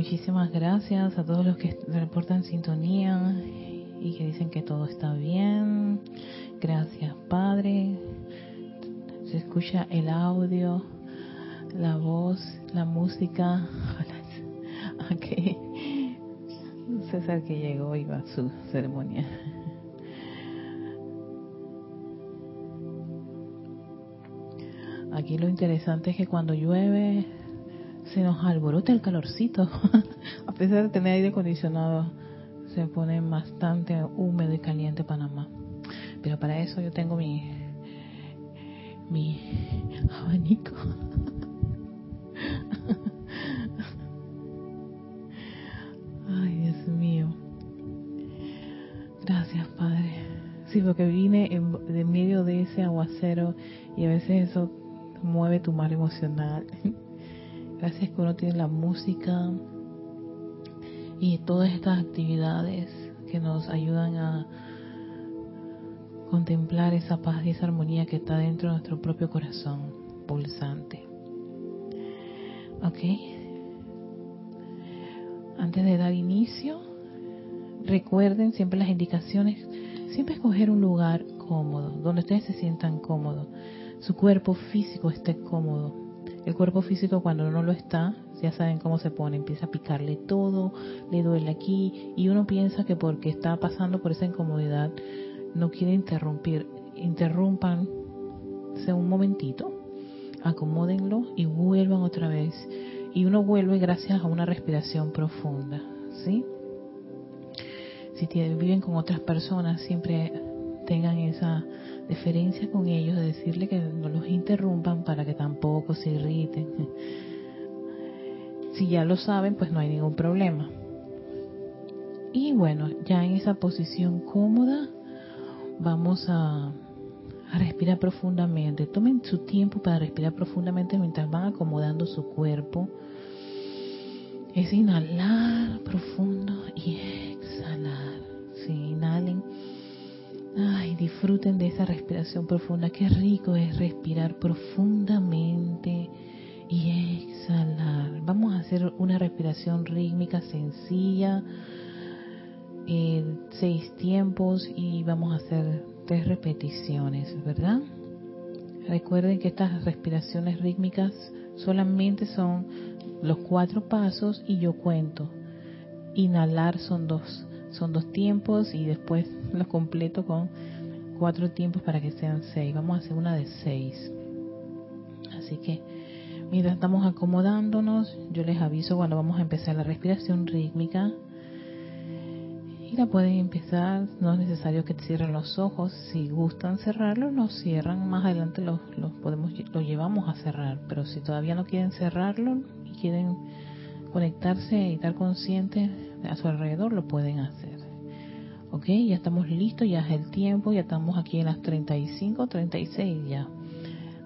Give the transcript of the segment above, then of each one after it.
Muchísimas gracias a todos los que reportan sintonía y que dicen que todo está bien. Gracias, Padre. Se escucha el audio, la voz, la música. Okay. César que llegó iba a su ceremonia. Aquí lo interesante es que cuando llueve se nos alborota el calorcito. a pesar de tener aire acondicionado, se pone bastante húmedo y caliente Panamá. Pero para eso yo tengo mi mi abanico. Ay, Dios mío. Gracias, Padre. Sí, porque vine en, en medio de ese aguacero y a veces eso mueve tu mal emocional. Gracias que uno tiene la música y todas estas actividades que nos ayudan a contemplar esa paz y esa armonía que está dentro de nuestro propio corazón pulsante. ¿Ok? Antes de dar inicio, recuerden siempre las indicaciones, siempre escoger un lugar cómodo, donde ustedes se sientan cómodos su cuerpo físico esté cómodo. El cuerpo físico cuando no lo está, ya saben cómo se pone, empieza a picarle todo, le duele aquí y uno piensa que porque está pasando por esa incomodidad no quiere interrumpir. Interrumpan un momentito, acomódenlo y vuelvan otra vez. Y uno vuelve gracias a una respiración profunda, ¿sí? Si viven con otras personas, siempre tengan esa deferencia con ellos, de decirle que no los interrumpan para que tampoco se irriten. Si ya lo saben, pues no hay ningún problema. Y bueno, ya en esa posición cómoda, vamos a, respirar profundamente. Tomen su tiempo para respirar profundamente mientras van acomodando su cuerpo. Es inhalar profundo y exhalar. Sí, inhalen Ay, disfruten de esa respiración profunda. Qué rico es respirar profundamente y exhalar. Vamos a hacer una respiración rítmica sencilla, en seis tiempos y vamos a hacer tres repeticiones, ¿verdad? Recuerden que estas respiraciones rítmicas solamente son los cuatro pasos y yo cuento. Inhalar son dos son dos tiempos y después lo completo con cuatro tiempos para que sean seis. Vamos a hacer una de seis. Así que mientras estamos acomodándonos, yo les aviso cuando vamos a empezar la respiración rítmica. Y la pueden empezar, no es necesario que cierren los ojos. Si gustan cerrarlos, los cierran. Más adelante los, los podemos, lo llevamos a cerrar. Pero si todavía no quieren cerrarlo y quieren conectarse y estar conscientes a su alrededor, lo pueden hacer. Ok, ya estamos listos, ya es el tiempo, ya estamos aquí en las 35, 36 ya.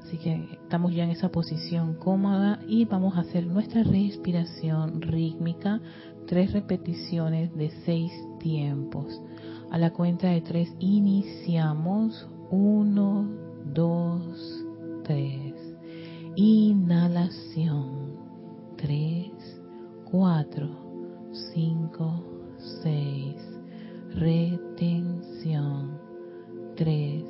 Así que estamos ya en esa posición cómoda y vamos a hacer nuestra respiración rítmica, tres repeticiones de seis tiempos. A la cuenta de tres iniciamos. Uno, dos, tres. Inhalación. Tres, cuatro, 5, 6, retención, 3,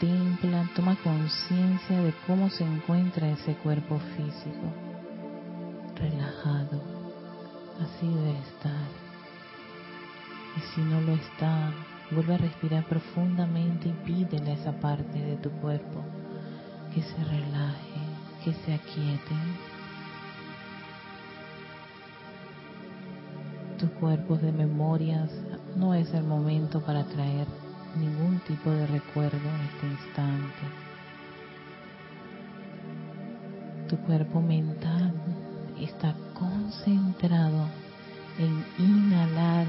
Contempla, toma conciencia de cómo se encuentra ese cuerpo físico. Relajado. Así debe estar. Y si no lo está, vuelve a respirar profundamente y pídele a esa parte de tu cuerpo que se relaje, que se aquiete. Tu cuerpo de memorias no es el momento para traer ningún tipo de recuerdo en este instante. Tu cuerpo mental está concentrado en inhalar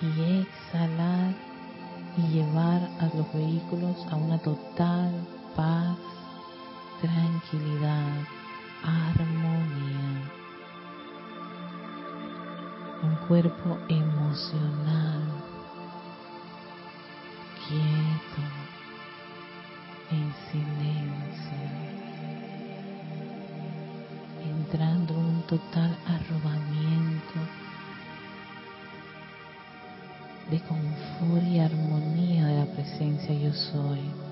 y exhalar y llevar a los vehículos a una total paz, tranquilidad, armonía. Un cuerpo emocional quieto, en silencio, entrando en un total arrobamiento de confort y armonía de la presencia yo soy.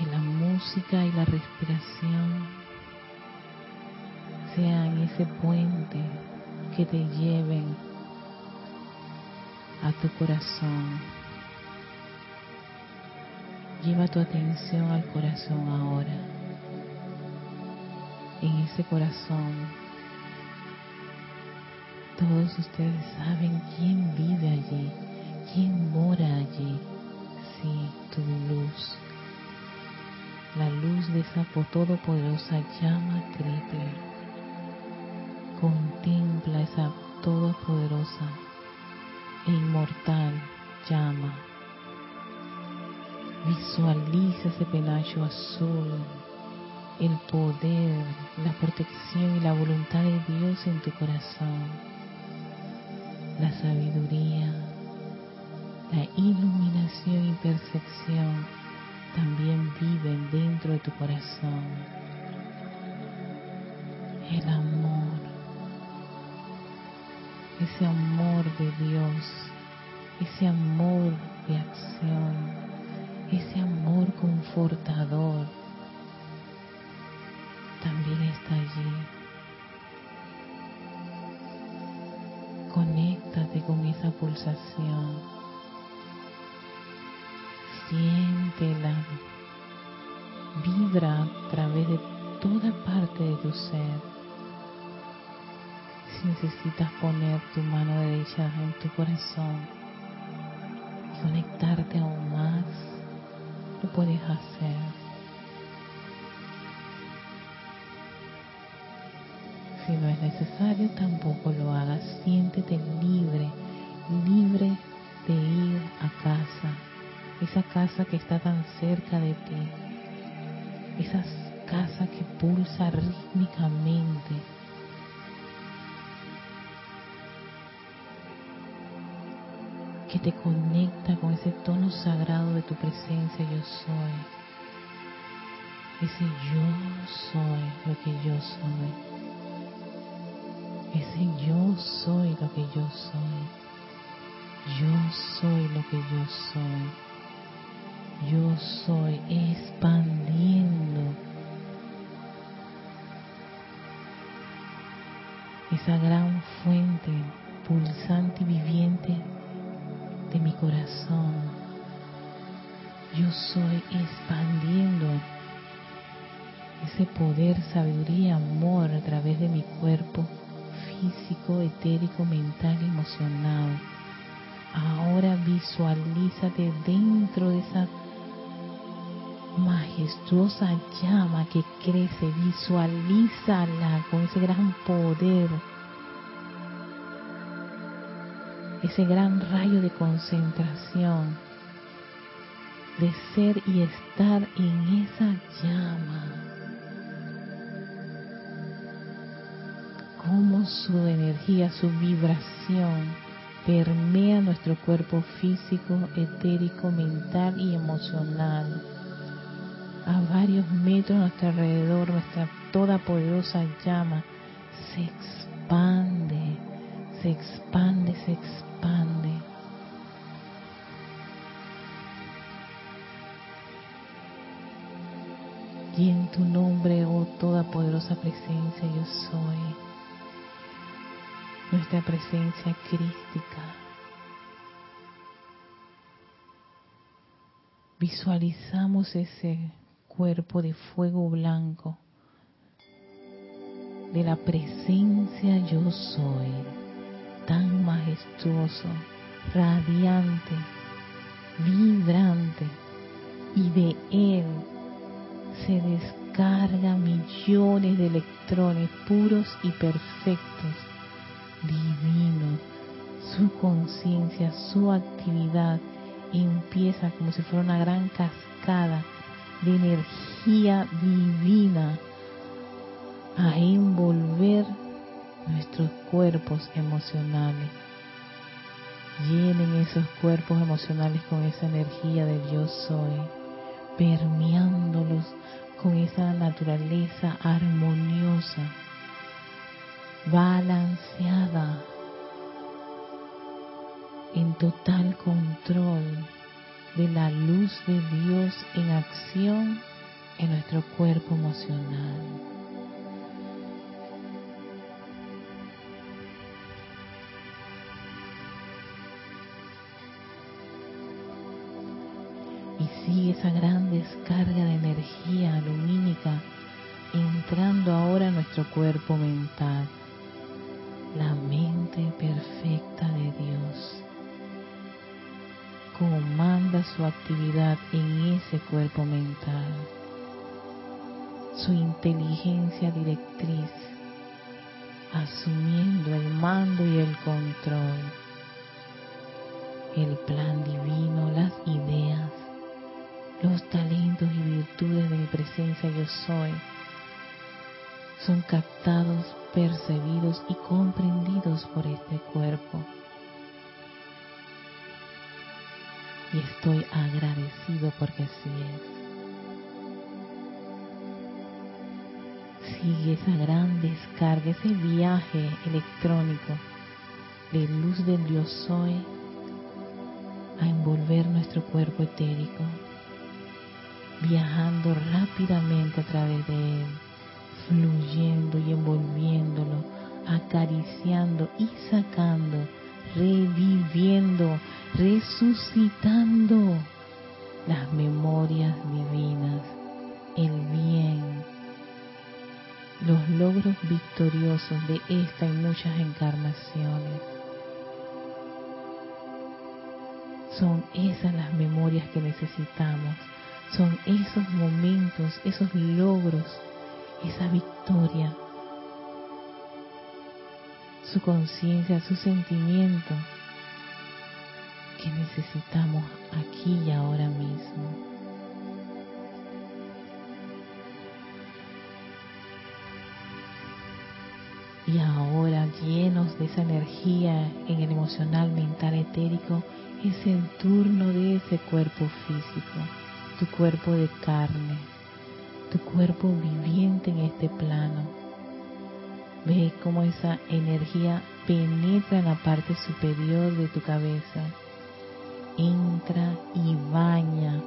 Y la respiración sean ese puente que te lleven a tu corazón. Lleva tu atención al corazón ahora. En ese corazón, todos ustedes saben quién vive allí, quién mora allí. Sí, tu luz la luz de esa todopoderosa llama triple. Contempla esa todopoderosa e inmortal llama. Visualiza ese penacho azul, el poder, la protección y la voluntad de Dios en tu corazón, la sabiduría, la iluminación y percepción también viven dentro de tu corazón. El amor, ese amor de Dios, ese amor de acción, ese amor confortador, también está allí. Conéctate con esa pulsación vibra a través de toda parte de tu ser. Si necesitas poner tu mano derecha en tu corazón y conectarte aún más, lo puedes hacer. Si no es necesario, tampoco lo hagas. Siéntete libre, libre de ir a casa esa casa que está tan cerca de ti, esa casa que pulsa rítmicamente. que te conecta con ese tono sagrado de tu presencia yo soy. Ese yo soy lo que yo soy. Ese yo soy lo que yo soy. Yo soy lo que yo soy yo soy expandiendo esa gran fuente pulsante y viviente de mi corazón. Yo soy expandiendo ese poder, sabiduría, amor a través de mi cuerpo físico, etérico, mental, emocional. Ahora visualízate dentro de esa majestuosa llama que crece, visualízala con ese gran poder, ese gran rayo de concentración, de ser y estar en esa llama. Como su energía, su vibración permea nuestro cuerpo físico, etérico, mental y emocional a varios metros a nuestro alrededor, nuestra toda poderosa llama se expande, se expande, se expande. Y en tu nombre, oh toda poderosa presencia, yo soy. Nuestra presencia crística. Visualizamos ese cuerpo de fuego blanco de la presencia yo soy, tan majestuoso, radiante, vibrante, y de él se descarga millones de electrones puros y perfectos, divinos. Su conciencia, su actividad empieza como si fuera una gran cascada de energía divina a envolver nuestros cuerpos emocionales. Llenen esos cuerpos emocionales con esa energía de yo soy, permeándolos con esa naturaleza armoniosa, balanceada, en total control de la luz de Dios en acción en nuestro cuerpo emocional. Y sigue esa gran descarga de energía lumínica entrando ahora en nuestro cuerpo mental, la mente su actividad en ese cuerpo mental, su inteligencia directriz, asumiendo el mando y el control, el plan divino, las ideas, los talentos y virtudes de mi presencia yo soy, son captados, percibidos y comprendidos por este cuerpo y estoy agradecido porque así es. Sigue esa gran descarga, ese viaje electrónico de luz del Dios soy a envolver nuestro cuerpo etérico, viajando rápidamente a través de él, fluyendo y envolviéndolo, acariciando y sacando reviviendo, resucitando las memorias divinas, el bien, los logros victoriosos de esta y muchas encarnaciones. Son esas las memorias que necesitamos, son esos momentos, esos logros, esa victoria su conciencia, su sentimiento que necesitamos aquí y ahora mismo. Y ahora, llenos de esa energía en el emocional, mental, etérico, es el turno de ese cuerpo físico, tu cuerpo de carne, tu cuerpo viviente en este plano Ve cómo esa energía penetra en la parte superior de tu cabeza, entra y baña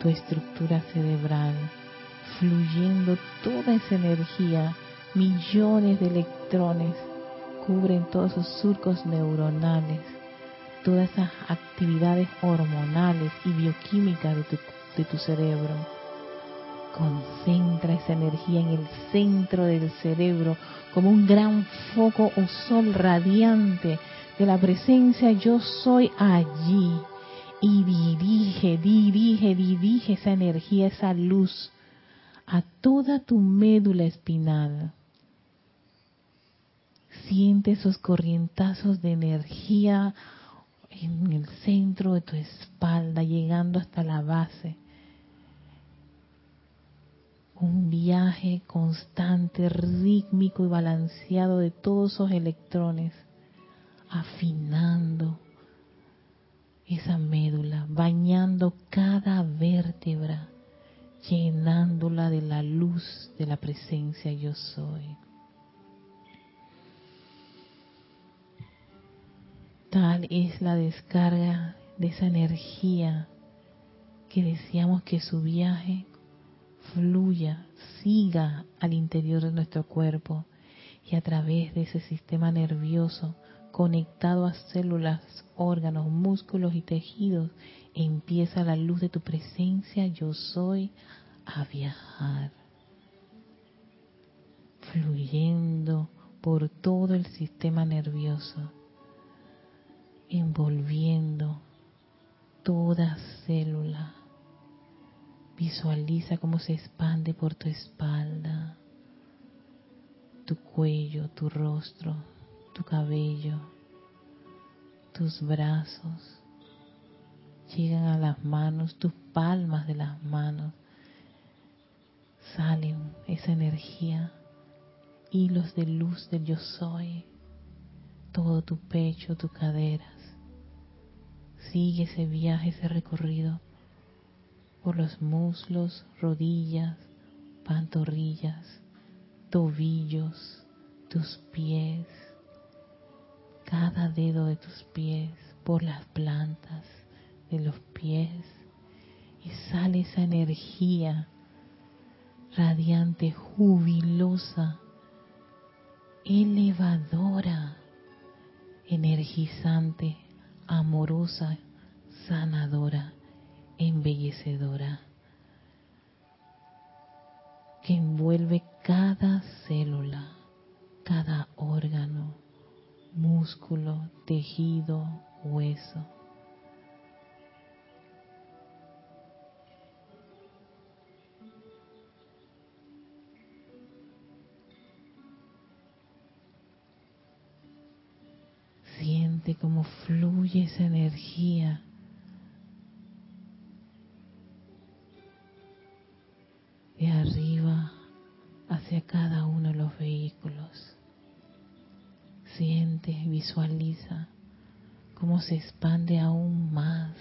tu estructura cerebral, fluyendo toda esa energía, millones de electrones cubren todos esos surcos neuronales, todas esas actividades hormonales y bioquímicas de tu cerebro. Concentra esa energía en el centro del cerebro como un gran foco o sol radiante de la presencia yo soy allí y dirige, dirige, dirige esa energía, esa luz a toda tu médula espinal. Siente esos corrientazos de energía en el centro de tu espalda, llegando hasta la base. Un viaje constante, rítmico y balanceado de todos esos electrones, afinando esa médula, bañando cada vértebra, llenándola de la luz de la presencia yo soy. Tal es la descarga de esa energía que deseamos que su viaje fluya, siga al interior de nuestro cuerpo y a través de ese sistema nervioso conectado a células, órganos, músculos y tejidos, empieza la luz de tu presencia, yo soy, a viajar, fluyendo por todo el sistema nervioso, envolviendo toda célula. Visualiza cómo se expande por tu espalda, tu cuello, tu rostro, tu cabello, tus brazos, llegan a las manos, tus palmas de las manos, salen esa energía, hilos de luz del yo soy, todo tu pecho, tus caderas. Sigue ese viaje, ese recorrido por los muslos, rodillas, pantorrillas, tobillos, tus pies, cada dedo de tus pies, por las plantas de los pies y sale esa energía radiante, jubilosa, elevadora, energizante, amorosa, sanadora, embellecedora, que envuelve cada célula, cada órgano, músculo, tejido, hueso. Siente cómo fluye esa energía. De arriba hacia cada uno de los vehículos siente, visualiza cómo se expande aún más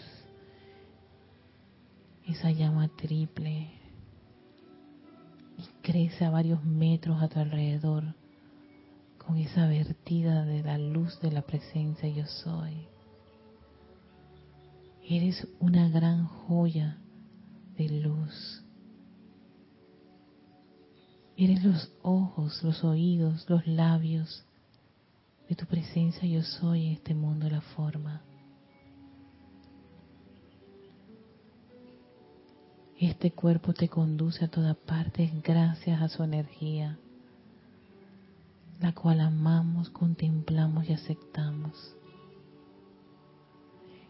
esa llama triple y crece a varios metros a tu alrededor con esa vertida de la luz de la presencia yo soy. Eres una gran joya de luz. Eres los ojos, los oídos, los labios, de tu presencia yo soy en este mundo la forma. Este cuerpo te conduce a toda parte gracias a su energía, la cual amamos, contemplamos y aceptamos.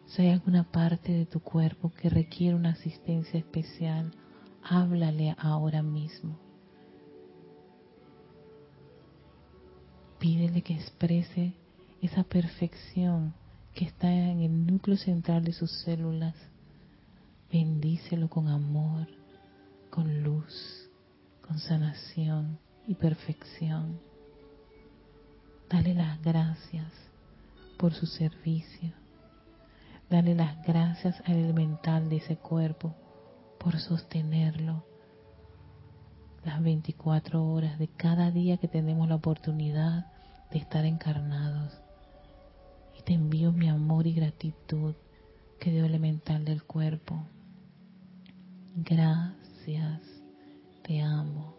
Si hay alguna parte de tu cuerpo que requiere una asistencia especial, háblale ahora mismo. Pídele que exprese esa perfección que está en el núcleo central de sus células. Bendícelo con amor, con luz, con sanación y perfección. Dale las gracias por su servicio. Dale las gracias al elemental de ese cuerpo por sostenerlo las 24 horas de cada día que tenemos la oportunidad de estar encarnados. Y te envío mi amor y gratitud, que querido elemental del cuerpo. Gracias, te amo.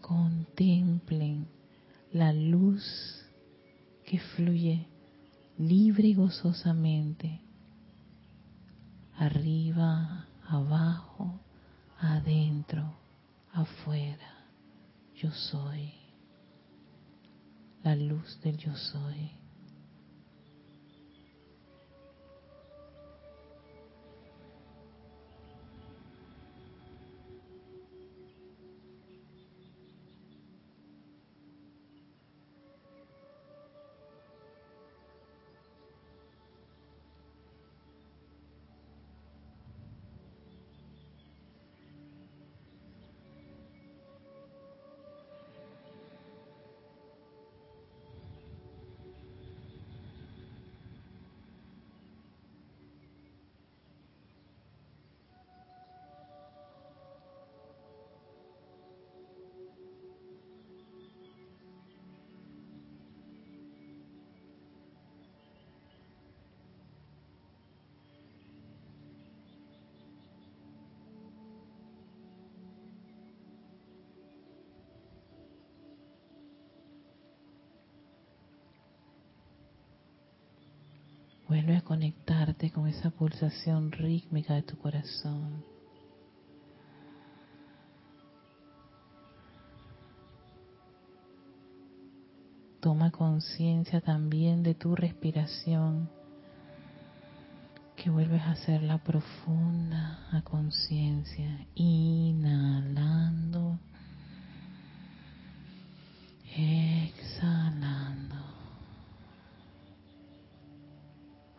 Contemplen la luz que fluye libre y gozosamente, arriba, abajo, adentro, afuera. Yo soy la luz del yo soy. Vuelve a conectarte con esa pulsación rítmica de tu corazón. Toma conciencia también de tu respiración, que vuelves a hacerla profunda a conciencia, inhalando, exhalando.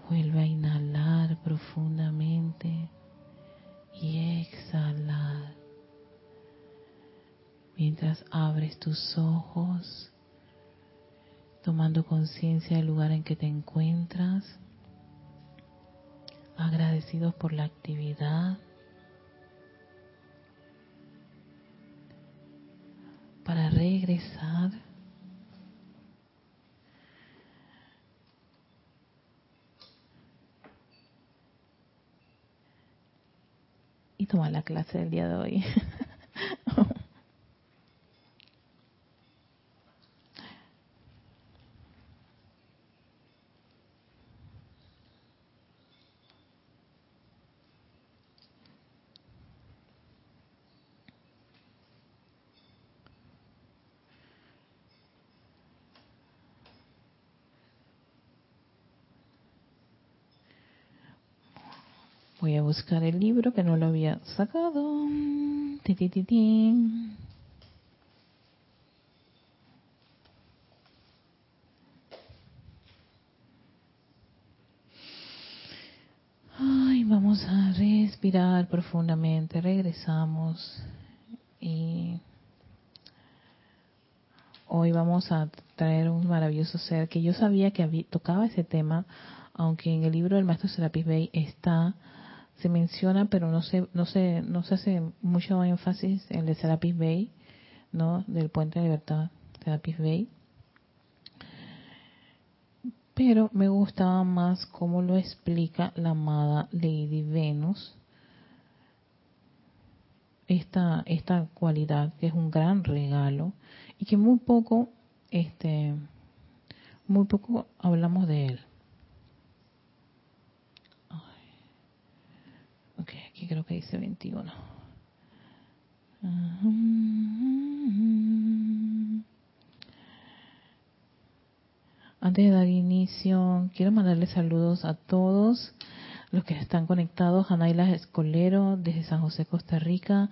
Vuelve a inhalar profundamente y exhalar. Mientras abres tus ojos, tomando conciencia del lugar en que te encuentras, agradecidos por la actividad, para regresar y tomar la clase del día de hoy. Voy a buscar el libro que no lo había sacado. Ay, vamos a respirar profundamente. Regresamos y hoy vamos a traer un maravilloso ser que yo sabía que tocaba ese tema, aunque en el libro del maestro Serapis Bey está se menciona, pero no se, no se, no se hace mucho énfasis en el de Serapis Bay, ¿no? Del Puente de Libertad, Serapis Bay. Pero me gustaba más cómo lo explica la amada Lady Venus, esta, esta cualidad que es un gran regalo y que muy poco, este, muy poco hablamos de él. Que dice 21. Antes de dar inicio, quiero mandarle saludos a todos los que están conectados, a Naila Escolero desde San José, Costa Rica,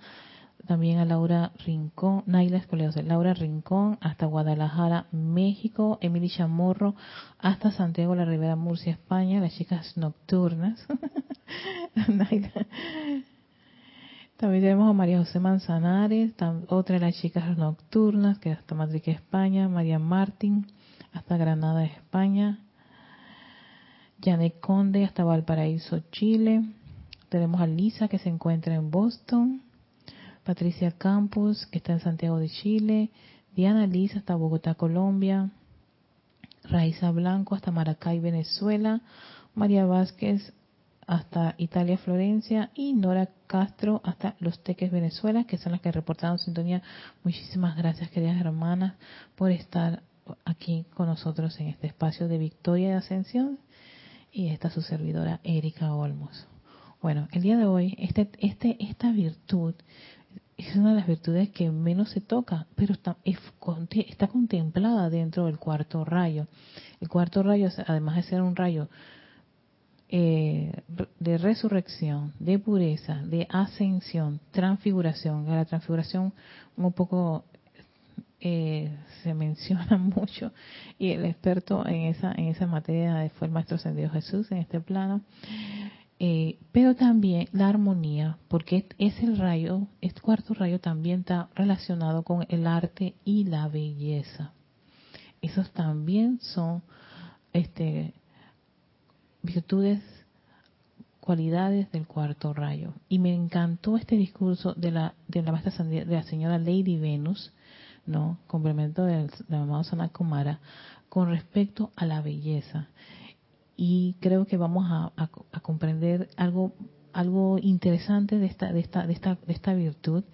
también a Laura Rincón, Naila Escolero, Laura Rincón, hasta Guadalajara, México, Emily Chamorro, hasta Santiago la Ribera Murcia, España, las chicas nocturnas. También tenemos a María José Manzanares, otra de las chicas nocturnas, que hasta Madrid, España, María Martín, hasta Granada, España, Janet Conde, hasta Valparaíso, Chile. Tenemos a Lisa, que se encuentra en Boston, Patricia Campos, que está en Santiago de Chile, Diana Lisa, hasta Bogotá, Colombia, Raiza Blanco, hasta Maracay, Venezuela, María Vázquez, hasta Italia, Florencia y Nora Castro hasta Los Teques, Venezuela, que son las que reportaron sintonía. Muchísimas gracias, queridas hermanas, por estar aquí con nosotros en este espacio de Victoria y Ascensión y esta su servidora Erika Olmos. Bueno, el día de hoy este, este, esta virtud es una de las virtudes que menos se toca, pero está, está contemplada dentro del cuarto rayo. El cuarto rayo, además de ser un rayo eh, de resurrección, de pureza, de ascensión, transfiguración, la transfiguración un poco eh, se menciona mucho y el experto en esa en esa materia fue el maestro ascendido Jesús en este plano. Eh, pero también la armonía porque es el rayo este cuarto rayo también está relacionado con el arte y la belleza. Esos también son este virtudes cualidades del cuarto rayo y me encantó este discurso de la de la maestra de la señora Lady Venus ¿no? Complemento del, del amado Sanakumara con respecto a la belleza. Y creo que vamos a, comprender algo algo interesante de esta, de esta, de esta, de esta virtud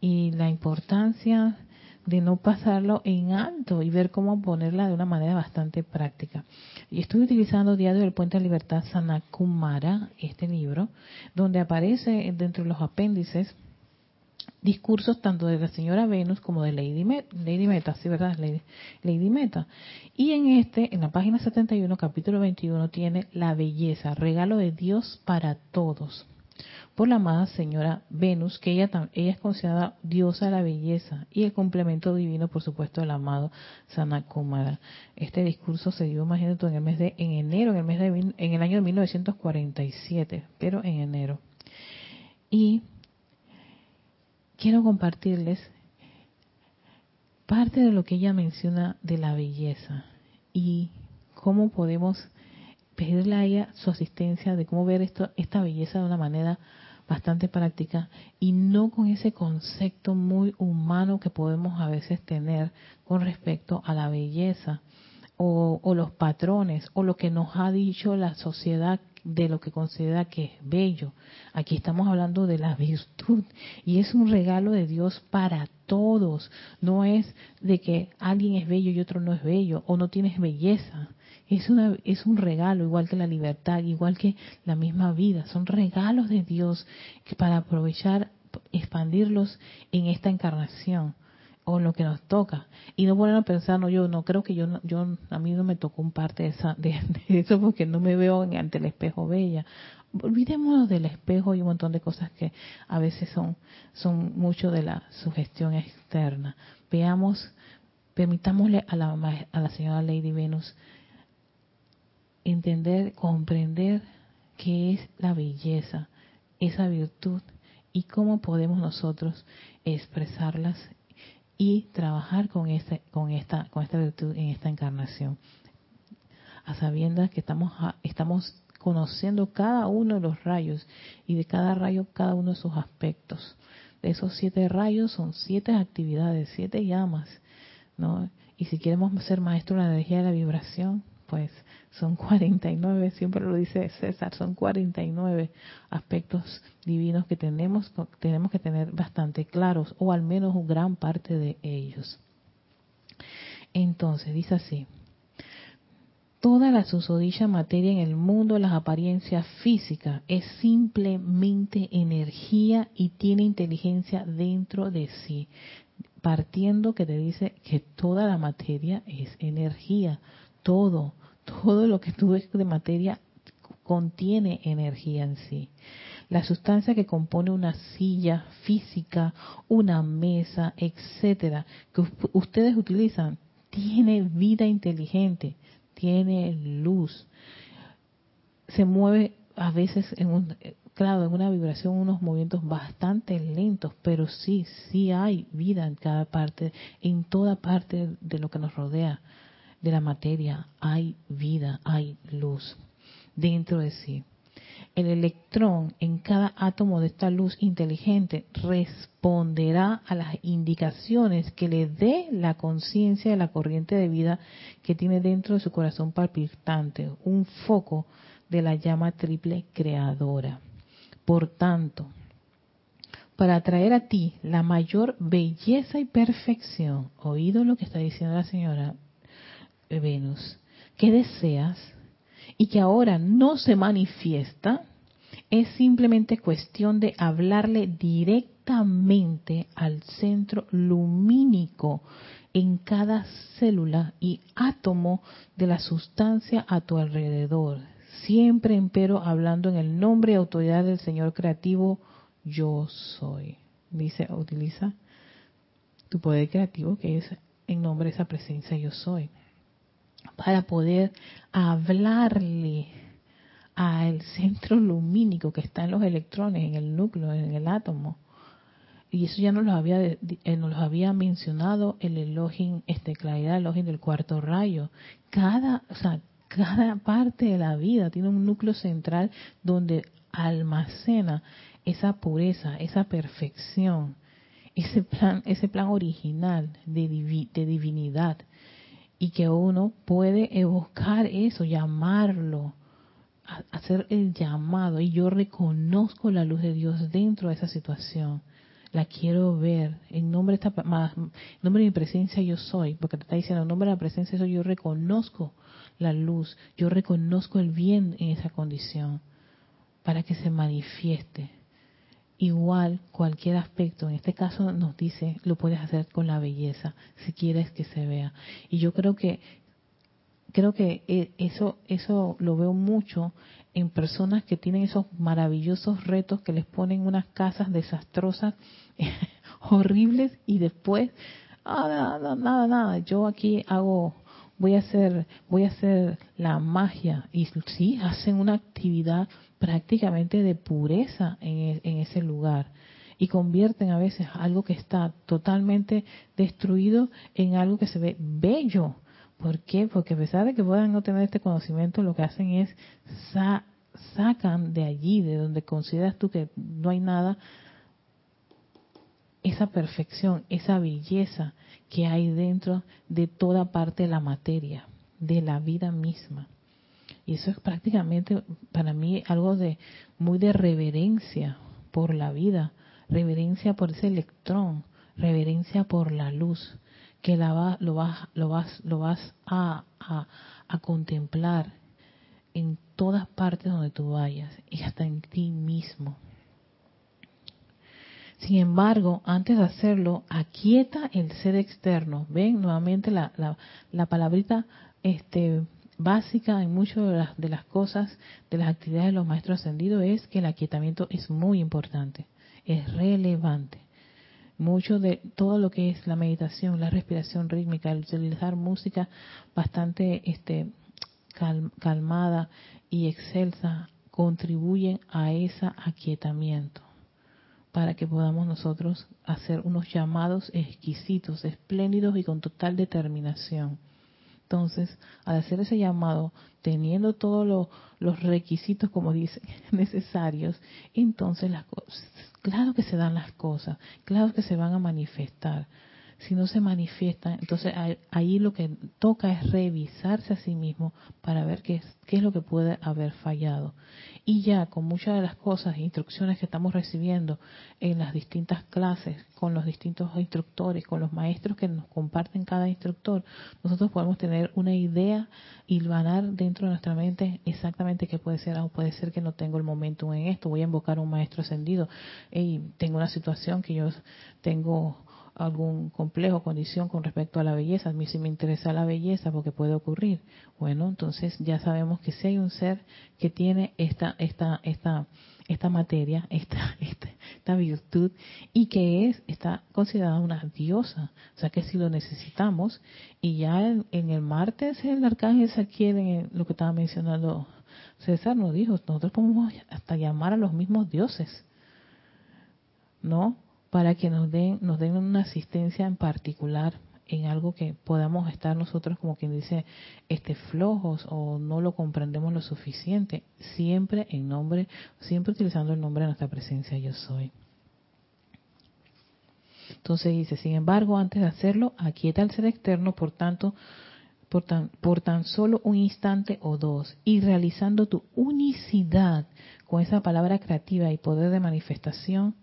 y la importancia de no pasarlo en alto y ver cómo ponerla de una manera bastante práctica. Y estoy utilizando Diario del Puente de Libertad Sanakumara, este libro, donde aparece dentro de los apéndices discursos tanto de la señora Venus como de Lady, Lady Meta, sí, ¿verdad? Lady, Lady, Meta. Y en este, en la página 71, capítulo 21, tiene la belleza, regalo de Dios para todos. Por la amada señora Venus, que ella, ella es considerada diosa de la belleza y el complemento divino, por supuesto, del amado Sanakumara. Este discurso se dio, imagínate, en el mes de, en enero, en el mes de, en el año de 1947, pero en enero. Y quiero compartirles parte de lo que ella menciona de la belleza y cómo podemos pedirle a ella su asistencia de cómo ver esto, esta belleza de una manera bastante práctica y no con ese concepto muy humano que podemos a veces tener con respecto a la belleza o, o los patrones o lo que nos ha dicho la sociedad de lo que considera que es bello. Aquí estamos hablando de la virtud y es un regalo de Dios para todos. No es de que alguien es bello y otro no es bello o no tienes belleza. Es, una, es un regalo, igual que la libertad, igual que la misma vida. Son regalos de Dios para aprovechar, expandirlos en esta encarnación o lo que nos toca. Y no ponernos a pensar no yo no creo que yo yo a mí no me tocó un parte de, esa, de, eso porque no me veo ante el espejo bella. Olvidémonos del espejo y un montón de cosas que a veces son son mucho de la sugestión externa. Veamos permitámosle a la a la señora Lady Venus entender comprender qué es la belleza esa virtud y cómo podemos nosotros expresarlas y trabajar con este, con esta, con esta virtud en esta encarnación, a sabiendas que estamos, estamos conociendo cada uno de los rayos y de cada rayo cada uno de sus aspectos. De esos siete rayos son siete actividades, siete llamas, ¿no? Y si queremos ser maestros de la energía de la vibración, pues son 49, siempre lo dice César, son 49 aspectos divinos que tenemos, tenemos que tener bastante claros, o al menos gran parte de ellos. Entonces, dice así, toda la susodicha materia en el mundo las apariencias físicas es simplemente energía y tiene inteligencia dentro de sí, partiendo que te dice que toda la materia es energía, todo, todo lo que tú ves de materia contiene energía en sí. La sustancia que compone una silla física, una mesa, etcétera, que ustedes utilizan, tiene vida inteligente, tiene luz, se mueve a veces en un, claro, en una vibración, unos movimientos bastante lentos, pero sí, sí hay vida en cada parte, en toda parte de lo que nos rodea de la materia hay vida, hay luz dentro de sí. El electrón en cada átomo de esta luz inteligente responderá a las indicaciones que le dé la conciencia de la corriente de vida que tiene dentro de su corazón palpitante, un foco de la llama triple creadora. Por tanto, para traer a ti la mayor belleza y perfección, oído lo que está diciendo la señora Venus, que deseas y que ahora no se manifiesta, es simplemente cuestión de hablarle directamente al centro lumínico en cada célula y átomo de la sustancia a tu alrededor. Siempre, empero, hablando en el nombre y autoridad del Señor creativo, yo soy. Dice, utiliza tu poder creativo, que es en nombre de esa presencia yo soy, para poder hablarle al centro lumínico que está en los electrones, en el núcleo, en el átomo. Y eso ya nos lo había, eh, nos lo había mencionado el Elohim, este, claridad Elohim del cuarto rayo. Cada, o sea, cada parte de la vida tiene un núcleo central donde almacena esa pureza, esa perfección, ese plan, ese plan original de, de divinidad. Y que uno puede evocar eso, llamarlo, hacer el llamado y yo reconozco la luz de Dios dentro de esa situación. La quiero ver. En nombre de, esta, en nombre de mi presencia yo soy. Porque te está diciendo, en nombre de la presencia yo reconozco la luz. Yo reconozco el bien en esa condición. Para que se manifieste. Igual cualquier aspecto, en este caso nos dice, lo puedes hacer con la belleza, si quieres que se vea. Y yo creo que creo que eh, eso, eso lo veo mucho en personas que tienen esos maravillosos retos que les ponen unas casas desastrosas, horribles, y después, ah, nada, nada, nada, yo aquí hago, voy a hacer, voy a hacer la magia, y sí, hacen una actividad prácticamente de pureza en, e, en ese lugar. Y convierten a veces algo que está totalmente destruido en algo que se ve bello. ¿Por qué? Porque a pesar de que puedan no tener este conocimiento, lo que hacen es sacan de allí, de donde consideras tú que no hay nada, esa perfección, esa belleza que hay dentro de toda parte de la materia, de la vida misma. Y eso es prácticamente para mí algo de muy de reverencia por la vida, reverencia por ese electrón, reverencia por la luz que la lo vas, lo vas, lo vas a, a, contemplar en todas partes donde tú vayas y hasta en ti mismo. Sin embargo, antes de hacerlo, aquieta el ser externo. Ven nuevamente la, la, la palabrita este, básica en muchas de las, de las cosas, de las actividades de los maestros ascendidos, es que el aquietamiento es muy importante, es relevante. Mucho de todo lo que es la meditación, la respiración rítmica, el utilizar música bastante este, calmada y excelsa, contribuyen a ese aquietamiento para que podamos nosotros hacer unos llamados exquisitos, espléndidos y con total determinación. Entonces, al hacer ese llamado, teniendo todos los requisitos, como dicen, necesarios, entonces las claro que se dan las cosas, claro que se van a manifestar. Si no se manifiestan, entonces ahí lo que toca es revisarse a sí mismo para ver qué es, qué es lo que puede haber fallado. Y ya con muchas de las cosas, instrucciones que estamos recibiendo en las distintas clases, con los distintos instructores, con los maestros que nos comparten cada instructor, nosotros podemos tener una idea y ganar dentro de nuestra mente exactamente qué puede ser, o puede ser que no tengo el momento en esto, voy a invocar a un maestro ascendido y tengo una situación que yo tengo algún complejo, condición con respecto a la belleza. A mí sí me interesa la belleza porque puede ocurrir. Bueno, entonces ya sabemos que si hay un ser que tiene esta, esta, esta, esta materia, esta, esta, virtud y que es, está considerada una diosa. O sea que si lo necesitamos y ya en, el martes el arcángel se adquiere lo que estaba mencionando César nos dijo, nosotros podemos hasta llamar a los mismos dioses. ¿No? Para que nos den, nos den una asistencia en particular en algo que podamos estar nosotros como quien dice este flojos o no lo comprendemos lo suficiente siempre en nombre siempre utilizando el nombre de nuestra presencia yo soy. Entonces dice sin embargo antes de hacerlo aquieta el ser externo por tanto por tan, por tan solo un instante o dos y realizando tu unicidad con esa palabra creativa y poder de manifestación,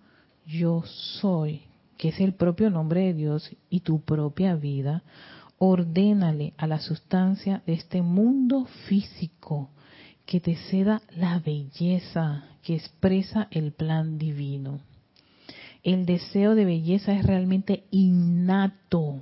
yo soy, que es el propio nombre de Dios y tu propia vida, ordénale a la sustancia de este mundo físico que te ceda la belleza que expresa el plan divino. El deseo de belleza es realmente innato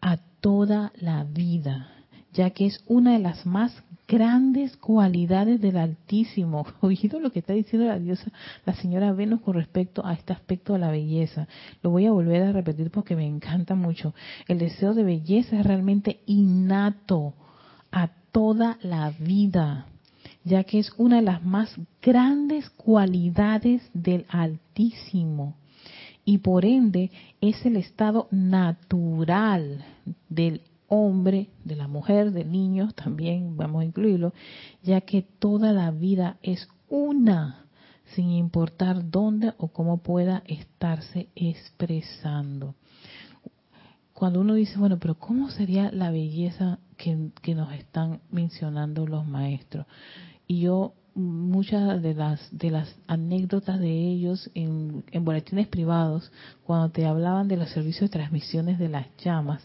a toda la vida, ya que es una de las más grandes cualidades del Altísimo. Oído lo que está diciendo la diosa, la señora Venus con respecto a este aspecto de la belleza. Lo voy a volver a repetir porque me encanta mucho. El deseo de belleza es realmente innato a toda la vida, ya que es una de las más grandes cualidades del Altísimo y por ende es el estado natural del hombre, de la mujer, del niño, también vamos a incluirlo, ya que toda la vida es una, sin importar dónde o cómo pueda estarse expresando. Cuando uno dice, bueno, pero ¿cómo sería la belleza que, que nos están mencionando los maestros? Y yo muchas de las de las anécdotas de ellos en, en, boletines privados cuando te hablaban de los servicios de transmisiones de las llamas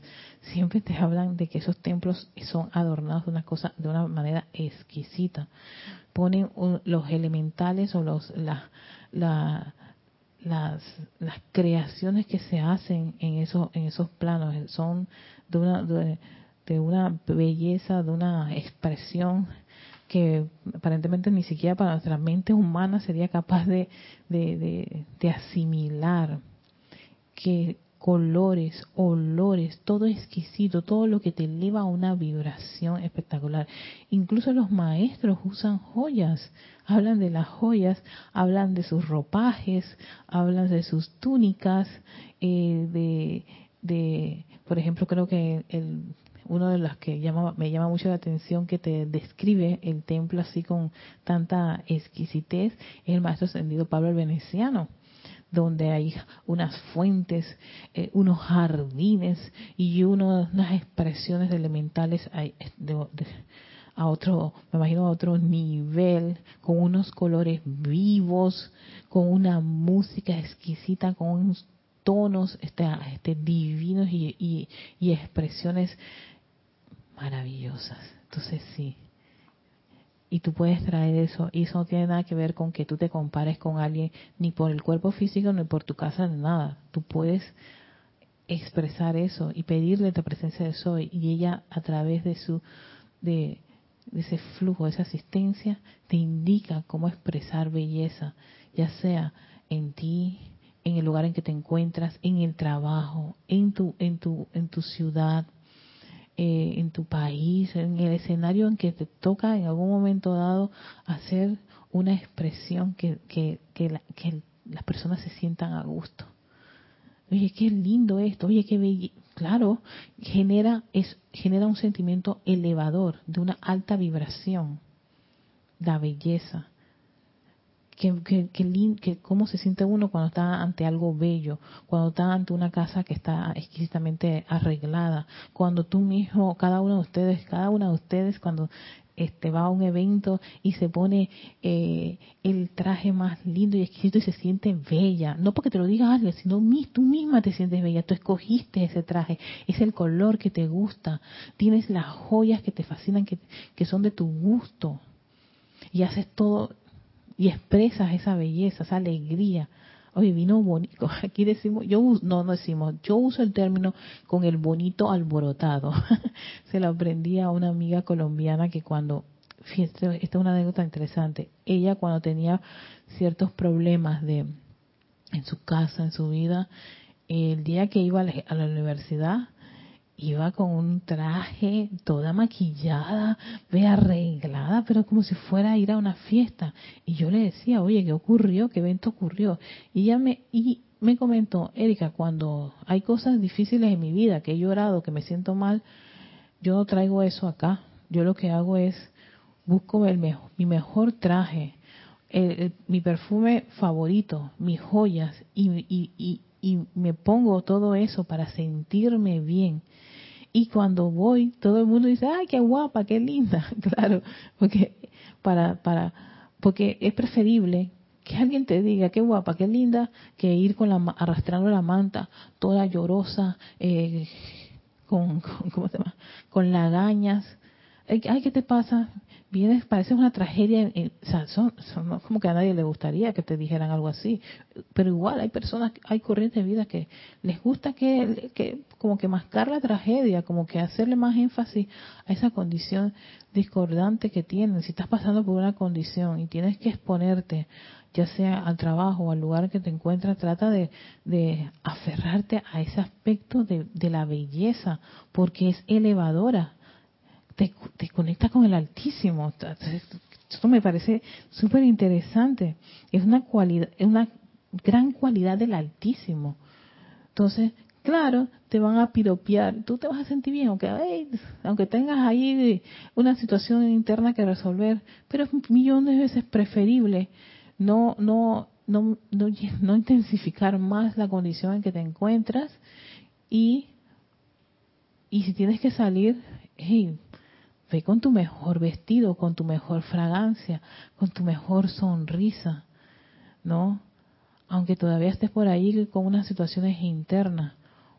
siempre te hablan de que esos templos son adornados de una cosa de una manera exquisita. Ponen los elementales o los la, las las creaciones que se hacen en esos en esos planos son de una de una belleza de una expresión que aparentemente ni siquiera para nuestra mente humana sería capaz de, de, asimilar, que colores, olores, todo exquisito, todo lo que te eleva a una vibración espectacular. Incluso los maestros usan joyas, hablan de las joyas, hablan de sus ropajes, hablan de sus túnicas, eh, de, de, por ejemplo, creo que el uno de los que llama, me llama mucho la atención que te describe el templo así con tanta exquisitez es el maestro ascendido Pablo el Veneciano donde hay unas fuentes, eh, unos jardines y unas expresiones elementales a otro, me imagino a otro nivel, con unos colores vivos, con una música exquisita, con unos tonos este, este divinos y, y expresiones maravillosas. Entonces sí. Y tú puedes traer eso. Y eso no tiene nada que ver con que tú te compares con alguien, ni por el cuerpo físico, ni por tu casa, ni nada. Tú puedes expresar eso y pedirle la presencia de Soy. Y ella, a través de su, de, ese flujo, de esa asistencia, te indica cómo expresar belleza, ya sea en ti, en el lugar en que te encuentras, en el trabajo, en tu, en tu, en tu ciudad, eh, en tu país, en el escenario en que te toca en algún momento dado hacer una expresión que, que, que, las personas se sientan a gusto. Oye, qué lindo esto, oye, qué bello. Claro, genera, es, genera un sentimiento elevador, de una alta vibración, la belleza que, que, cómo se siente uno cuando está ante algo bello, cuando está ante una casa que está exquisitamente arreglada, cuando tú mismo, cada uno de ustedes, cada una de ustedes cuando este va a un evento y se pone eh, el traje más lindo y exquisito y se siente bella, no porque te lo diga alguien, sino tú misma te sientes bella, tú escogiste ese traje, es el color que te gusta, tienes las joyas que te fascinan, que, que son de tu gusto. Y haces todo y expresas esa belleza, esa alegría. Oye, vino bonito. Aquí decimos, yo no, no decimos, yo uso el término con el bonito alborotado. Se lo aprendí a una amiga colombiana que cuando, fíjate, esta es una anécdota interesante. Ella cuando tenía ciertos problemas de en su casa, en su vida, el día que iba a la universidad, iba con un traje toda maquillada, ve arreglada, pero como si fuera a ir a una fiesta. Y yo le decía, oye, ¿qué ocurrió? ¿Qué evento ocurrió? Y ella me, y me comentó, Erika, cuando hay cosas difíciles en mi vida, que he llorado, que me siento mal, yo no traigo eso acá. Yo lo que hago es, busco el mejor, mi mejor traje, mi perfume favorito, mis joyas, y, y, y me pongo todo eso para sentirme bien Y cuando voy, todo el mundo dice, ay, qué guapa, qué linda. Claro, porque para, para, porque es preferible que alguien te diga qué guapa, qué linda, que ir con la arrastrando la manta, toda llorosa, eh, con, con, ¿cómo se llama? con lagañas. Ay, ¿qué te pasa? Vienes, parece una tragedia. o sea, son, son, como que a nadie le gustaría que te dijeran algo así. Pero igual hay personas, hay corrientes de vida que les gusta que, como que mascar la tragedia, como que hacerle más énfasis a esa condición discordante que tienen. Si estás pasando por una condición y tienes que exponerte ya sea al trabajo o al lugar que te encuentras, trata de, de aferrarte a ese aspecto de, la belleza, porque es elevadora, te, te conecta con el Altísimo. Esto me parece súper interesante. Es una cualidad, es una gran cualidad del Altísimo. Entonces, claro, te van a piropear, tú te vas a sentir bien, aunque, aunque tengas ahí una situación interna que resolver, pero es millones de veces preferible no, no, no, no, intensificar más la condición en que te encuentras y, y si tienes que salir, hey, ve con tu mejor vestido, con tu mejor fragancia, con tu mejor sonrisa, ¿no? Aunque todavía estés por ahí con unas situaciones internas.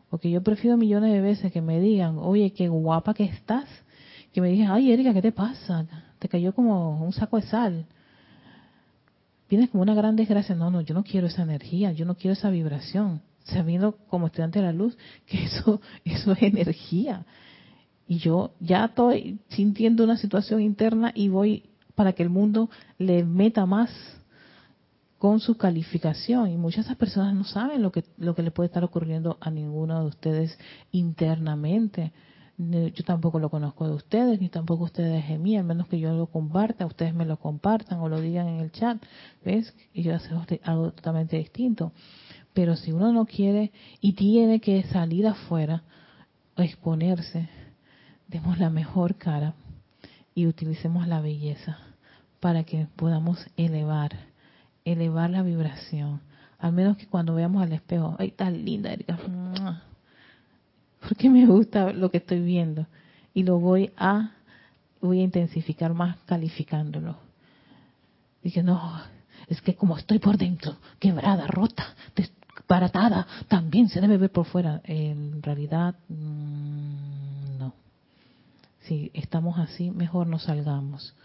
Porque yo prefiero millones de veces que me digan, oye, qué guapa que estás, que me digan, ay, Erika, ¿qué te pasa? Te cayó como un saco de sal vienes como una gran desgracia. No, no, yo no quiero esa energía, yo no quiero esa vibración. Sabiendo como estudiante de la luz que eso, eso es energía. Y yo ya estoy sintiendo una situación interna y voy para que el mundo le meta más con su calificación. Y muchas de esas personas no saben lo que, lo que le puede estar ocurriendo a ninguno de ustedes internamente yo tampoco lo conozco de ustedes, ni tampoco ustedes de mí, al menos que yo lo comparta, ustedes me lo compartan o lo digan en el chat, ¿ves? Y yo hago algo totalmente distinto. Pero si uno no quiere y tiene que salir afuera, exponerse, demos la mejor cara y utilicemos la belleza para que podamos elevar, elevar la vibración. Al menos que cuando veamos al espejo, ay, tan linda, porque me gusta lo que estoy viendo y lo voy a voy a intensificar más calificándolo. Dije, no, es que como estoy por dentro, quebrada, rota, desbaratada, también se debe ver por fuera. En realidad, mm, no. Si estamos así, mejor no salgamos.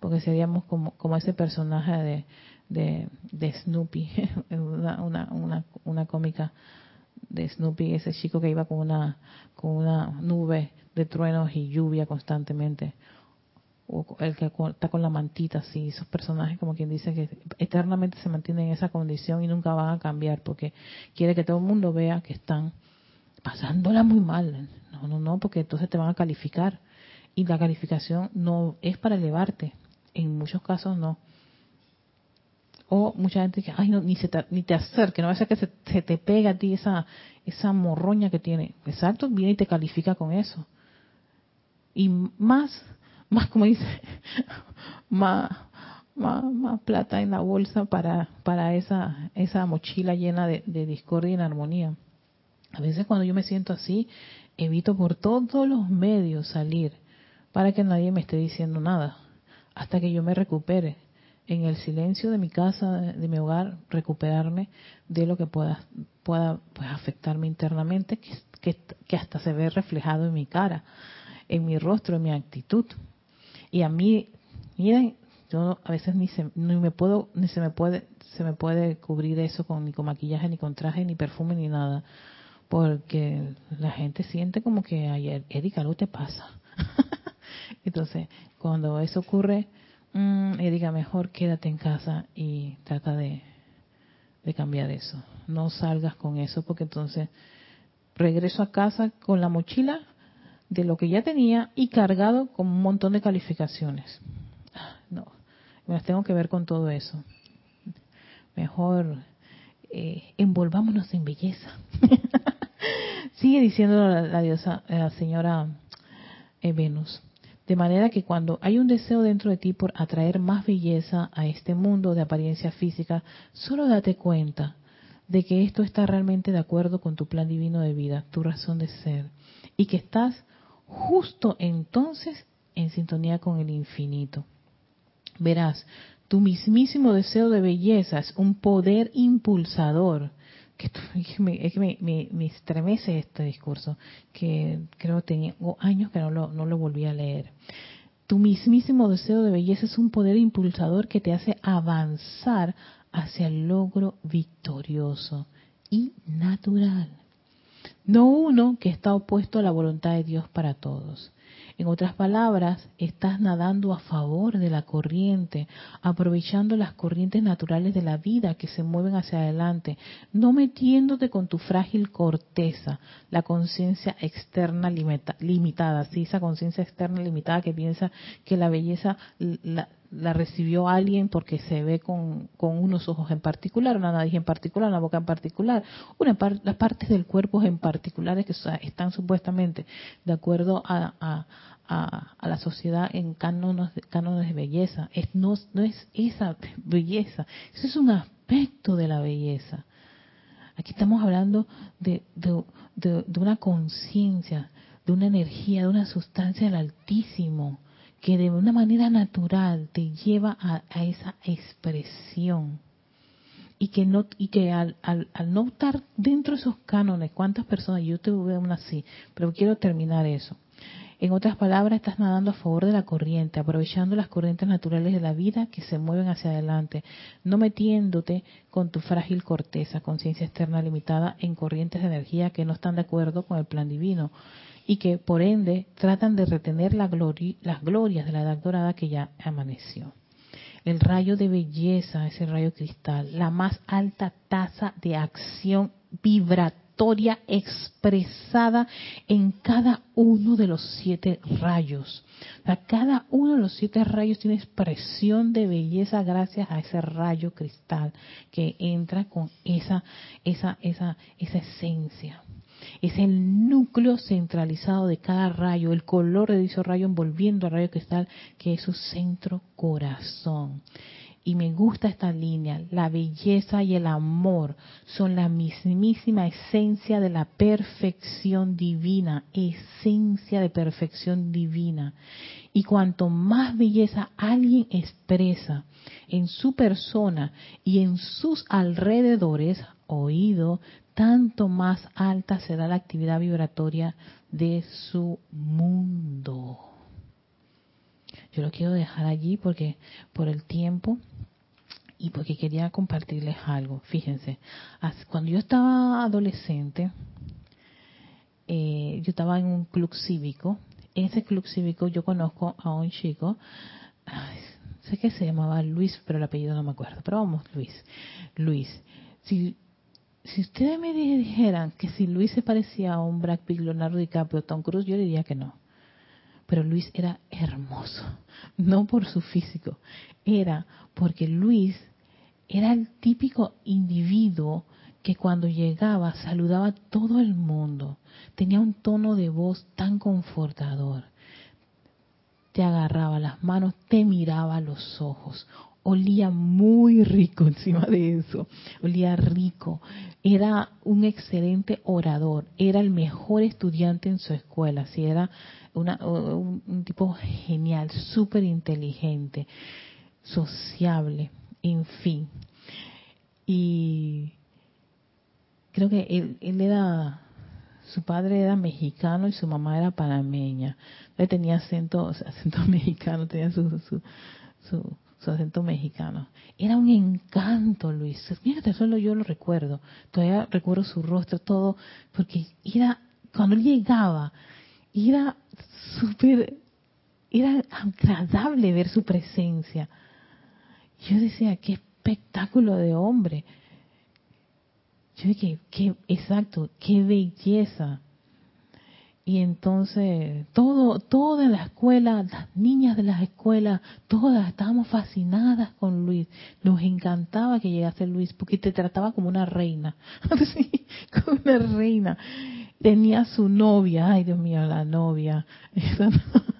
Porque seríamos como, como ese personaje de, de, de Snoopy, una, una, una, cómica de Snoopy, ese chico que iba con una, con una nube de truenos y lluvia constantemente, o el que está con la mantita, así, esos personajes como quien dice que eternamente se mantienen en esa condición y nunca van a cambiar porque quiere que todo el mundo vea que están pasándola muy mal. No, no, no, porque entonces te van a calificar y la calificación no es para elevarte, en muchos casos no o mucha gente que, ay, no, ni, se te, ni te acerque, no va a ser que se, te pega a ti esa, esa morroña que tiene. Exacto, viene y te califica con eso. Y más, más como dice, más, más, plata en la bolsa para, para esa, esa mochila llena de, de discordia y inarmonía. A veces cuando yo me siento así, evito por todos los medios salir para que nadie me esté diciendo nada, hasta que yo me recupere en el silencio de mi casa, de mi hogar, recuperarme de lo que pueda, pueda pues, afectarme internamente, que, que, hasta se ve reflejado en mi cara, en mi rostro, en mi actitud. Y a mí, miren, yo a veces ni se, ni me puedo, ni se me puede, se me puede cubrir eso con ni con maquillaje, ni con traje, ni perfume, ni nada, porque la gente siente como que ayer, Erika, algo te pasa. Entonces, cuando eso ocurre, Mm, y diga mejor quédate en casa y trata de, de cambiar eso. No salgas con eso porque entonces regreso a casa con la mochila de lo que ya tenía y cargado con un montón de calificaciones. Ah, no, me las tengo que ver con todo eso. Mejor eh, envolvámonos en belleza. Sigue diciendo la, diosa, la señora eh, Venus. De manera que cuando hay un deseo dentro de ti por atraer más belleza a este mundo de apariencia física, solo date cuenta de que esto está realmente de acuerdo con tu plan divino de vida, tu razón de ser, y que estás justo entonces en sintonía con el infinito. Verás, tu mismísimo deseo de belleza es un poder impulsador. Es que me, estremece este discurso, que creo tenía años que no lo, no lo volví a leer. Tu mismísimo deseo de belleza es un poder impulsador que te hace avanzar hacia el logro victorioso y natural. No uno que está opuesto a la voluntad de Dios para todos. En otras palabras, estás nadando a favor de la corriente, aprovechando las corrientes naturales de la vida que se mueven hacia adelante, no metiéndote con tu frágil corteza, la conciencia externa limitada, ¿sí? esa conciencia externa limitada que piensa que la belleza la, recibió alguien porque se ve con, unos ojos en particular, una nariz en particular, una boca en particular, una las partes del cuerpo en particulares que están supuestamente de acuerdo a, a, la sociedad en cánones, cánones de belleza. Es, no, no es esa belleza, eso es un aspecto de la belleza. Aquí estamos hablando de, de, una conciencia, de una energía, de una sustancia del Altísimo, que de una manera natural te lleva a, esa expresión. Y que, no, y que al, al, al, no estar dentro de esos cánones, ¿cuántas personas? Yo te veo una así, pero quiero terminar eso. En otras palabras, estás nadando a favor de la corriente, aprovechando las corrientes naturales de la vida que se mueven hacia adelante, no metiéndote con tu frágil corteza, conciencia externa limitada en corrientes de energía que no están de acuerdo con el plan divino y que por ende tratan de retener las glorias de la edad dorada que ya amaneció. El rayo de belleza, ese rayo cristal, la más alta tasa de acción vibratoria expresada en cada uno de los siete rayos. cada uno de los siete rayos tiene expresión de belleza gracias a ese rayo cristal que entra con esa, esa, esa, esa esencia. Es el núcleo centralizado de cada rayo, el color de dicho rayo envolviendo al rayo cristal, que es su centro corazón. Y me gusta esta línea, la belleza y el amor son la mismísima esencia de la perfección divina, esencia de perfección divina. Y cuanto más belleza alguien expresa en su persona y en sus alrededores, oído, tanto más alta será la actividad vibratoria de su mundo. Yo lo quiero dejar allí porque por el tiempo y porque quería compartirles algo. Fíjense, cuando yo estaba adolescente, eh, yo estaba en un club cívico. En ese club cívico yo conozco a un chico, sé que se llamaba Luis, pero el apellido no me acuerdo. Pero vamos, Luis. Luis, si, si ustedes me dijeran que si Luis se parecía a un Brad Pitt, Leonardo DiCaprio, Tom Cruise, yo diría que no. Pero Luis era hermoso, no por su físico, era porque Luis era el típico individuo que cuando llegaba saludaba a todo el mundo. Tenía un tono de voz tan confortador. Te agarraba las manos, te miraba los ojos. Olía muy rico encima de eso. Olía rico. Era un excelente orador. Era el mejor estudiante en su escuela. Sí, era un, un tipo genial, súper inteligente, sociable en fin. Y creo que él, él era, su padre era mexicano y su mamá era panameña. Él tenía acento, acento mexicano, tenía su, su, su, acento mexicano. Era un encanto, Luis. Fíjate, solo yo lo recuerdo. Todavía recuerdo su rostro, todo, porque era, cuando él llegaba, era súper, era agradable ver su presencia. Yo decía, qué espectáculo de hombre. Yo dije, qué, exacto, qué belleza. Y entonces, todo, toda la escuela, las niñas de las escuelas, todas estábamos fascinadas con Luis. Nos encantaba que llegase Luis, porque te trataba como una reina. sí, como una reina. Tenía su novia, ay Dios mío, la novia.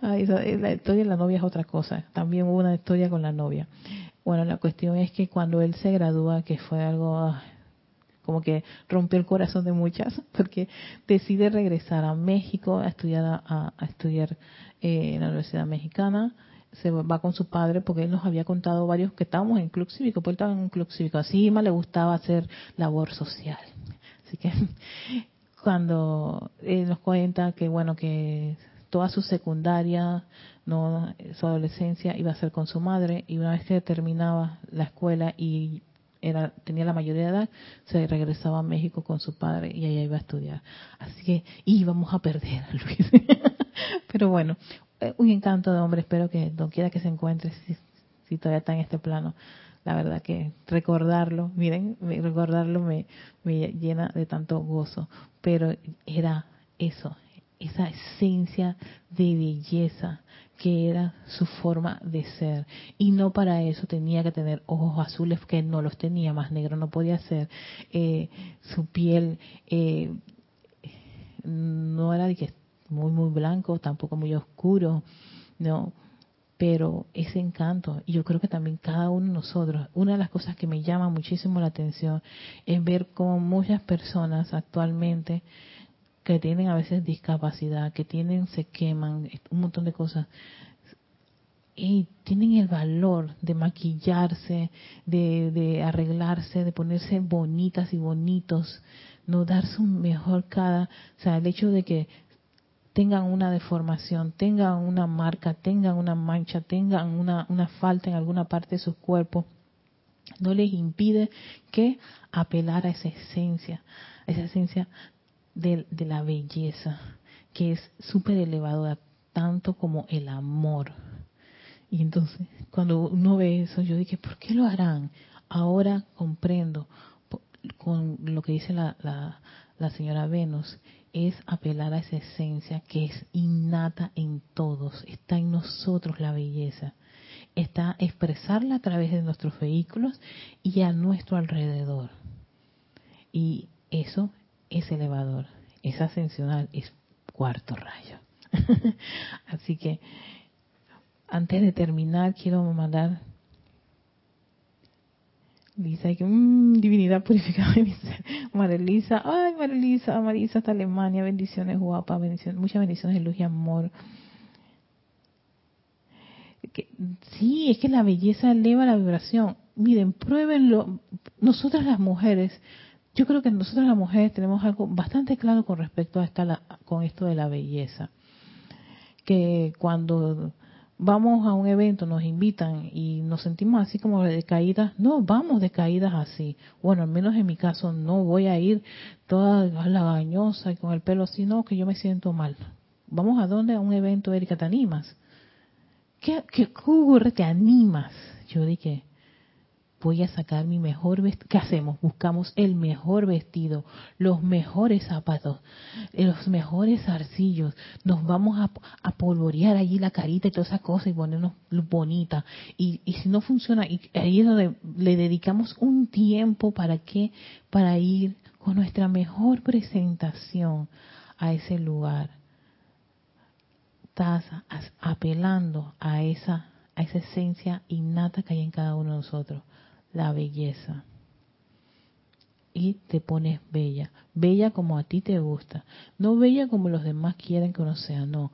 Ay, la historia de la novia es otra cosa. También hubo una historia con la novia. Bueno, la cuestión es que cuando él se gradúa, que fue algo como que rompió el corazón de muchas, porque decide regresar a México a estudiar, a, estudiar eh, en la Universidad Mexicana, se va con su padre porque él nos había contado varios que estábamos en club cívico, pues él estaba en un club cívico, así más le gustaba hacer labor social. Así que cuando él nos cuenta que bueno que toda su secundaria, no su adolescencia iba a ser con su madre y una vez que terminaba la escuela y era tenía la mayoría de edad, se regresaba a México con su padre y allá iba a estudiar. Así que íbamos a perder a Luis. Pero bueno, eh, un encanto de hombre, espero que donde quiera que se encuentre, si, todavía está en este plano, la verdad que recordarlo, miren, recordarlo me llena de tanto gozo, pero era eso, esa esencia de belleza que era su forma de ser. Y no para eso tenía que tener ojos azules, que no los tenía, más negro no podía ser. Eh, su piel eh, no era de que muy, muy blanco, tampoco muy oscuro, no, pero ese encanto, y yo creo que también cada uno de nosotros, una de las cosas que me llama muchísimo la atención es ver cómo muchas personas actualmente que tienen a veces discapacidad, que tienen, se queman, un montón de cosas, y tienen el valor de maquillarse, de, arreglarse, de ponerse bonitas y bonitos, no dar su mejor cada, o sea, el hecho de que tengan una deformación, tengan una marca, tengan una mancha, tengan una, falta en alguna parte de su cuerpo, no les impide que apelar a esa esencia, a esa esencia de, de la belleza, que es súper elevadora, tanto como el amor. Y entonces, cuando uno ve eso, yo dije, ¿por qué lo harán? Ahora comprendo con lo que dice la, la, la señora Venus, es apelar a esa esencia que es innata en todos, está en nosotros la belleza, está expresarla a través de nuestros vehículos y a nuestro alrededor. Y eso es elevador, es ascensional, es cuarto rayo. Así que antes de terminar quiero mandar Lisa, que mmm, divinidad purificada de mi ser. Marilisa, ay Marilisa, Marisa hasta Alemania, bendiciones guapa, bendiciones, muchas bendiciones de luz y amor. Que, sí, es que la belleza eleva la vibración. Miren, pruébenlo. Nosotras las mujeres, yo creo que nosotras las mujeres tenemos algo bastante claro con respecto a esta, con esto de la belleza. Que cuando vamos a un evento, nos invitan y nos sentimos así como decaídas, no, vamos decaídas así. Bueno, al menos en mi caso no voy a ir toda lagañosa y con el pelo así, no, que yo me siento mal. Vamos a dónde? A un evento, Erika, ¿te animas? ¿Qué, qué ocurre? ¿Te animas? Yo dije, voy a sacar mi mejor vestido. ¿Qué hacemos? Buscamos el mejor vestido, los mejores zapatos, los mejores arcillos. Nos vamos a, a polvorear allí la carita y todas esas cosas y ponernos bonita. Y, y si no funciona, y ahí es donde le dedicamos un tiempo para qué? Para ir con nuestra mejor presentación a ese lugar. Estás apelando a esa a esa esencia innata que hay en cada uno de nosotros la belleza. Y te pones bella, bella como a ti te gusta, no bella como los demás quieren que uno sea, no,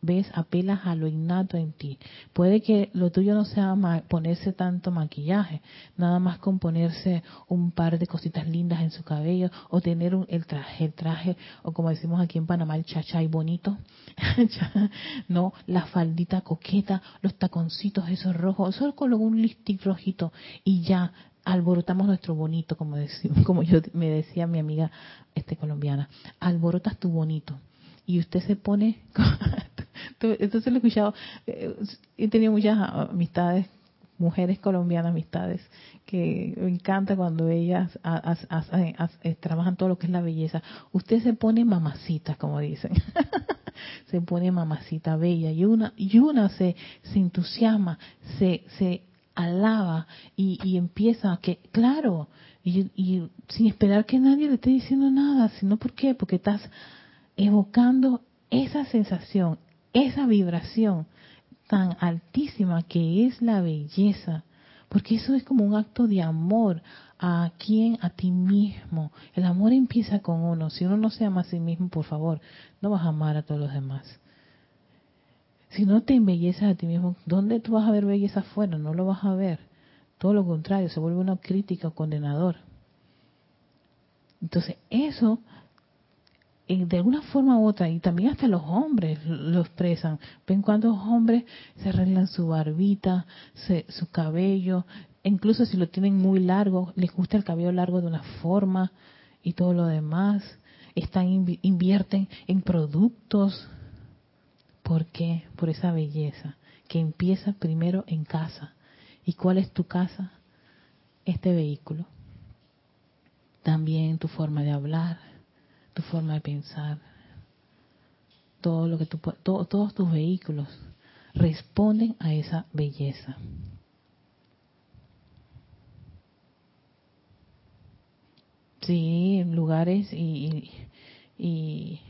ves, apelas a lo innato en ti. Puede que lo tuyo no sea ponerse tanto maquillaje, nada más con ponerse un par de cositas lindas en su cabello o tener el traje, el traje, o como decimos aquí en Panamá, el chachay bonito, no, la faldita coqueta, los taconcitos esos rojos, solo con un lipstick rojito y ya alborotamos nuestro bonito, como, como yo me decía mi amiga este colombiana, alborotas tu bonito. Y usted se pone Entonces lo he escuchado, eh, he tenido muchas amistades, mujeres colombianas, amistades, que me encanta cuando ellas eh, trabajan todo lo que es la belleza. Usted se pone mamacita, como dicen. se pone mamacita bella y una, y una se, se entusiasma, se, se alaba y, y empieza a que, claro, y, y sin esperar que nadie le esté diciendo nada, sino ¿por qué? Porque estás evocando esa sensación, esa vibración tan altísima que es la belleza, Porque eso es como un acto de amor a quien, a ti mismo. El amor empieza con uno. Si uno no se ama a sí mismo, por favor, no vas a amar a todos los demás. Si no te embellezas a ti mismo, ¿dónde tú vas a ver belleza afuera? No lo vas a ver. Todo lo contrario, se vuelve una crítica condenador. Entonces, eso, de alguna forma u otra, y también hasta los hombres lo expresan. Ven cuántos hombres se arreglan su barbita, su cabello, incluso si lo tienen muy largo, les gusta el cabello largo de una forma y todo lo demás. Están invierten en productos. ¿Por qué? Por esa belleza que empieza primero en casa. ¿Y cuál es tu casa? Este vehículo también tu forma de hablar, tu forma de pensar, todo lo que tú, todos tus vehículos responden a esa belleza. Sí, lugares y, y,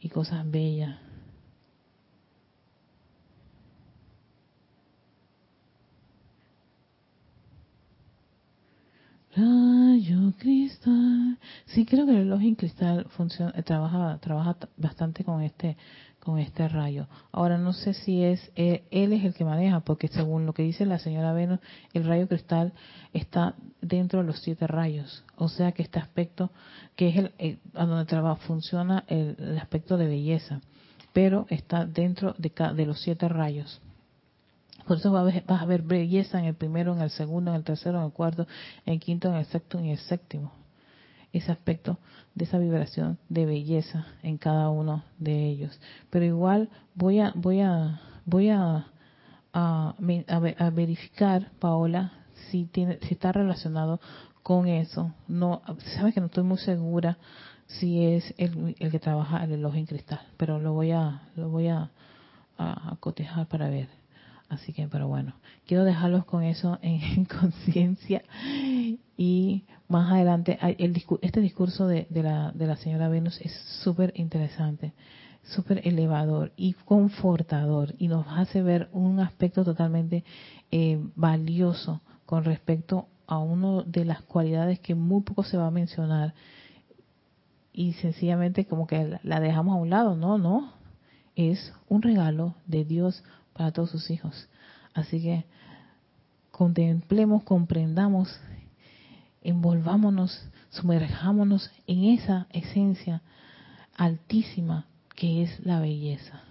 y cosas bellas. Rayo cristal. Sí, creo que el reloj en cristal funciona, eh, trabaja, trabaja bastante con este, con este rayo. Ahora no sé si es eh, él es el que maneja, porque según lo que dice la señora Venus, el rayo cristal está dentro de los siete rayos. O sea que este aspecto, que es el, eh, a donde trabaja, funciona el, el, aspecto de belleza, pero está dentro de, de los siete rayos. Por eso vas a, ver, belleza en el primero, en el segundo, en el tercero, en el cuarto, en el quinto, en el sexto y en el séptimo. Ese aspecto de esa vibración de belleza en cada uno de ellos. Pero igual voy a voy a voy a, a, a verificar, Paola, si tiene si está relacionado con eso. No, sabes que no estoy muy segura si es el, el que trabaja el reloj en cristal, pero lo voy a lo voy a, a cotejar para ver. Así que, pero bueno, quiero dejarlos con eso en, conciencia. Y más adelante, el, este discurso de, la, de la señora Venus es súper interesante, súper elevador y confortador y nos hace ver un aspecto totalmente eh, valioso con respecto a una de las cualidades que muy poco se va a mencionar. Y sencillamente como que la dejamos a un lado, no, no, es un regalo de Dios para todos sus hijos. Así que contemplemos, comprendamos, envolvámonos, sumerjámonos en esa esencia altísima que es la belleza.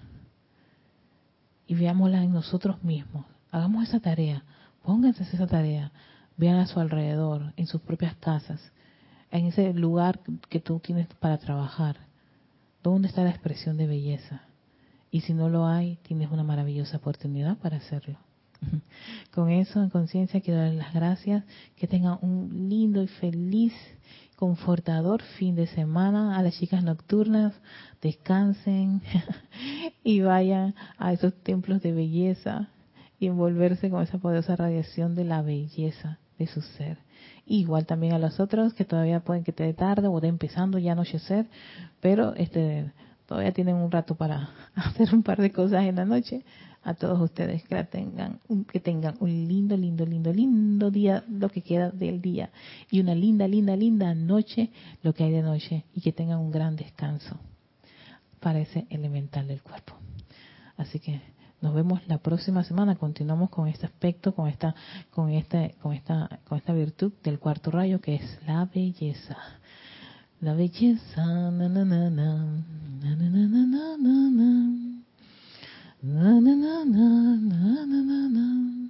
Y veámosla en nosotros mismos. Hagamos esa tarea, pónganse esa tarea, vean a su alrededor, en sus propias casas, en ese lugar que tú tienes para trabajar. ¿Dónde está la expresión de belleza? Y si no lo hay, tienes una maravillosa oportunidad para hacerlo. Con eso en conciencia quiero darles las gracias, que tengan un lindo y feliz, confortador fin de semana a las chicas nocturnas, descansen y vayan a esos templos de belleza y envolverse con esa poderosa radiación de la belleza de su ser. Igual también a los otros que todavía pueden que tarde o de empezando ya anochecer, pero este todavía tienen un rato para hacer un par de cosas en la noche. A todos ustedes que tengan, que tengan un lindo, lindo, lindo, lindo día, lo que queda del día, y una linda, linda, linda noche, lo que hay de noche, y que tengan un gran descanso para ese elemental del cuerpo. Así que nos vemos la próxima semana. Continuamos con este aspecto, con esta, con esta, con esta, con esta virtud del cuarto rayo que es la belleza. La belleza, na na na na, na na na na na na, na na na na na na na.